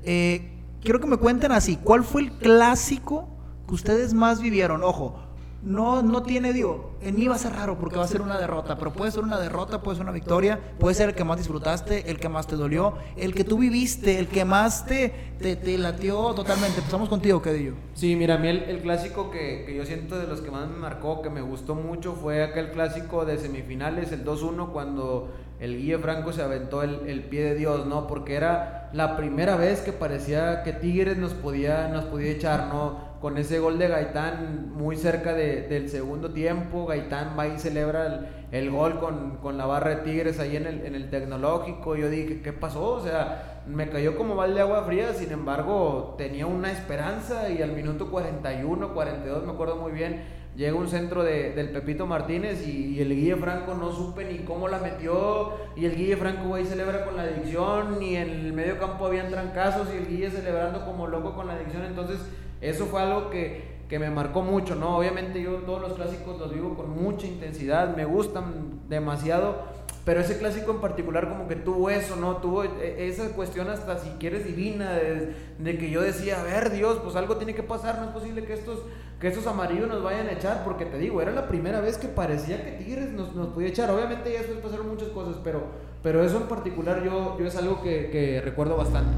Eh, quiero que me cuenten así, ¿cuál fue el clásico que ustedes más vivieron? Ojo, no, no tiene, digo, en mí va a ser raro porque va a ser una derrota, pero puede ser una derrota, puede ser una victoria, puede ser el que más disfrutaste, el que más te dolió, el que tú viviste, el que más te, te, te latió totalmente. Empezamos contigo, Cadillo. Sí, mira, a mí el, el clásico que, que yo siento de los que más me marcó, que me gustó mucho, fue aquel clásico de semifinales, el 2-1, cuando el Guille Franco se aventó el, el pie de Dios, ¿no? Porque era la primera vez que parecía que Tigres nos podía, nos podía echar, ¿no? Con ese gol de Gaitán muy cerca de- del segundo tiempo, Gaitán va y celebra el, el gol con, con la barra de Tigres ahí en el, en el tecnológico. Yo dije, ¿qué pasó? O sea, me cayó como balde de agua fría, sin embargo, tenía una esperanza y al minuto 41, 42, me acuerdo muy bien, llega un centro de- del Pepito Martínez y, el Guille Franco no supe ni cómo la metió y el Guille Franco ahí celebra con la adicción y en el medio campo habían trancazos y el Guille celebrando como loco con la adicción, entonces eso fue algo que, que me marcó mucho, ¿no? Obviamente yo todos los clásicos los vivo con mucha intensidad, me gustan demasiado, pero ese clásico en particular como que tuvo eso, ¿no? Tuvo e- esa cuestión hasta si quieres divina, de, que yo decía, a ver Dios, pues algo tiene que pasar, no es posible que estos, que estos amarillos nos vayan a echar, porque te digo, era la primera vez que parecía que Tigres nos, nos podía echar, obviamente ya después pasaron muchas cosas, pero, pero eso en particular yo, yo es algo que recuerdo bastante.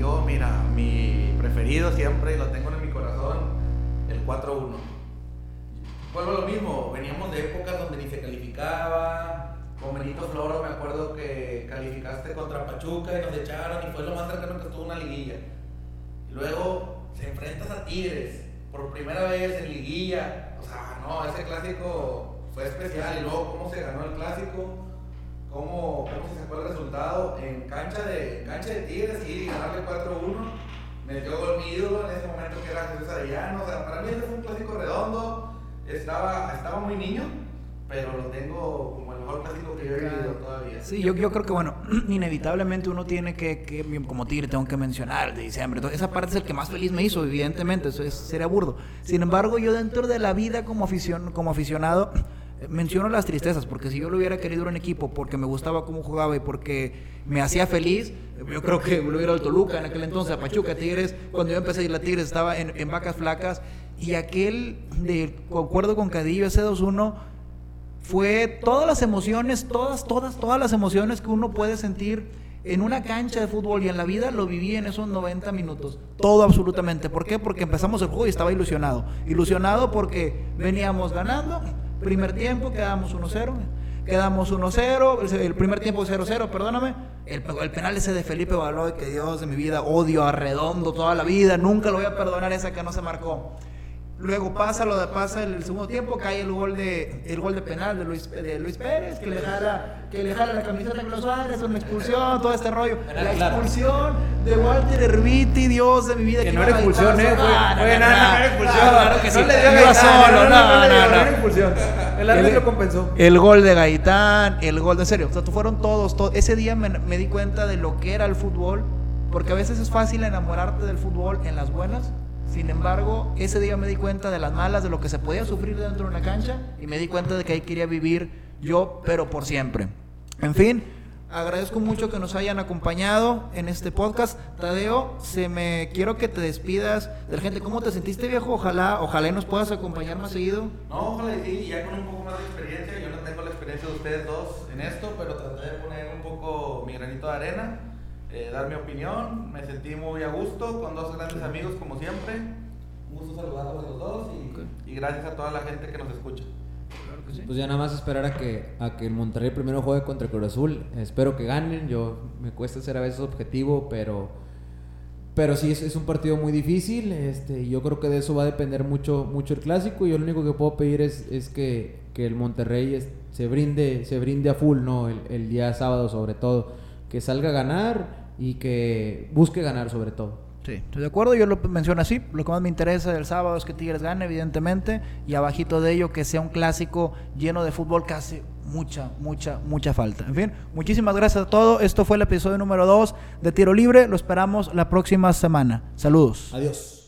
Yo, mira, mi preferido siempre, lo tengo en mi corazón, el 4-1. Vuelvo a lo mismo, veníamos de épocas donde ni se calificaba. Con Benito Floro me acuerdo que calificaste contra Pachuca y nos echaron y fue lo más cercano que estuvo una liguilla. Luego se enfrentas a Tigres por primera vez en liguilla. O sea, no, ese clásico fue especial. Y luego cómo se ganó el clásico, cómo, cómo se sacó el resultado en cancha de, en cancha de Tigres y ganarle 4-1. Metió gol mi ídolo en ese momento que era Jesús Arellano. O sea, para mí ese fue un clásico redondo. Estaba, estaba muy niño, pero lo tengo como el mejor clásico que yo he vivido todavía. Sí, yo, yo creo que, bueno, inevitablemente uno tiene que, que, como Tigre, tengo que mencionar el de diciembre. Entonces, esa parte es el que más feliz me hizo, evidentemente, eso es, sería burdo. Sin embargo, yo dentro de la vida como, aficion, como aficionado, menciono las tristezas, porque si yo lo hubiera querido un equipo porque me gustaba cómo jugaba y porque me hacía feliz, yo creo que lo hubiera al Toluca en aquel entonces, a Pachuca, Tigres, cuando yo empecé a ir a Tigres estaba en, en vacas flacas y aquel, de acuerdo con Cadillo, ese 2-1 fue todas las emociones, todas, todas, todas las emociones que uno puede sentir en una cancha de fútbol y en la vida lo viví en esos 90 minutos. Todo absolutamente. ¿Por qué? Porque empezamos el juego y estaba ilusionado. Ilusionado porque veníamos ganando. Primer tiempo quedamos 1-0. Quedamos 1-0. El primer tiempo 0-0, perdóname. El, el, penal ese de Felipe Baloy, que Dios de mi vida, odio a Redondo toda la vida. Nunca lo voy a perdonar esa que no se marcó. Luego pasa lo de pasa el, segundo tiempo, cae el gol de el gol de penal de Luis, de Luis Pérez, que le jala, que le jala la camiseta con los Suárez, una expulsión, todo este rollo. La expulsión de Walter Herbiti, Dios de mi vida. Que no era expulsión, eh, fue, Ah, nada, no era expulsión. Claro que sí. No le dio Gaitán, solo, no, no, no, no no, no no. era expulsión. El árbitro compensó. El gol de Gaitán, el gol de en serio, o sea, fueron todos, todos. Ese día me, me di cuenta de lo que era el fútbol, porque a veces es fácil enamorarte del fútbol en las buenas. Sin embargo, ese día me di cuenta de las malas, de lo que se podía sufrir dentro de una cancha y me di cuenta de que ahí quería vivir yo, pero por siempre. En fin, agradezco mucho que nos hayan acompañado en este podcast. Tadeo, se me quiero que te despidas de la gente. ¿Cómo te sentiste, viejo? Ojalá, ojalá nos puedas acompañar más seguido. No, ojalá sí, ya con un poco más de experiencia. Yo no tengo la experiencia de ustedes dos en esto, pero traté de poner un poco mi granito de arena. Eh, dar mi opinión. Me sentí muy a gusto con dos grandes amigos, como siempre. Un gusto saludarlos a los dos y, Ok. y gracias a toda la gente que nos escucha. Claro que sí. Pues ya nada más esperar a que, a que el Monterrey primero juegue contra Cruz Azul. Espero que ganen. Yo me cuesta ser a veces objetivo, pero pero sí es, es un partido muy difícil. Este, yo creo que de eso va a depender mucho, mucho el clásico. Y yo lo único que puedo pedir es, es que, que el Monterrey es- se brinde, se brinde a full, ¿no? El, el día sábado sobre todo. Que salga a ganar y que busque ganar sobre todo. Sí, estoy de acuerdo, yo lo menciono así, lo que más me interesa del sábado es que Tigres gane, evidentemente, y abajito de ello que sea un clásico lleno de fútbol que hace mucha, mucha, mucha falta. En fin, muchísimas gracias a todos, esto fue el episodio número 2 de Tiro Libre, lo esperamos la próxima semana. Saludos. Adiós.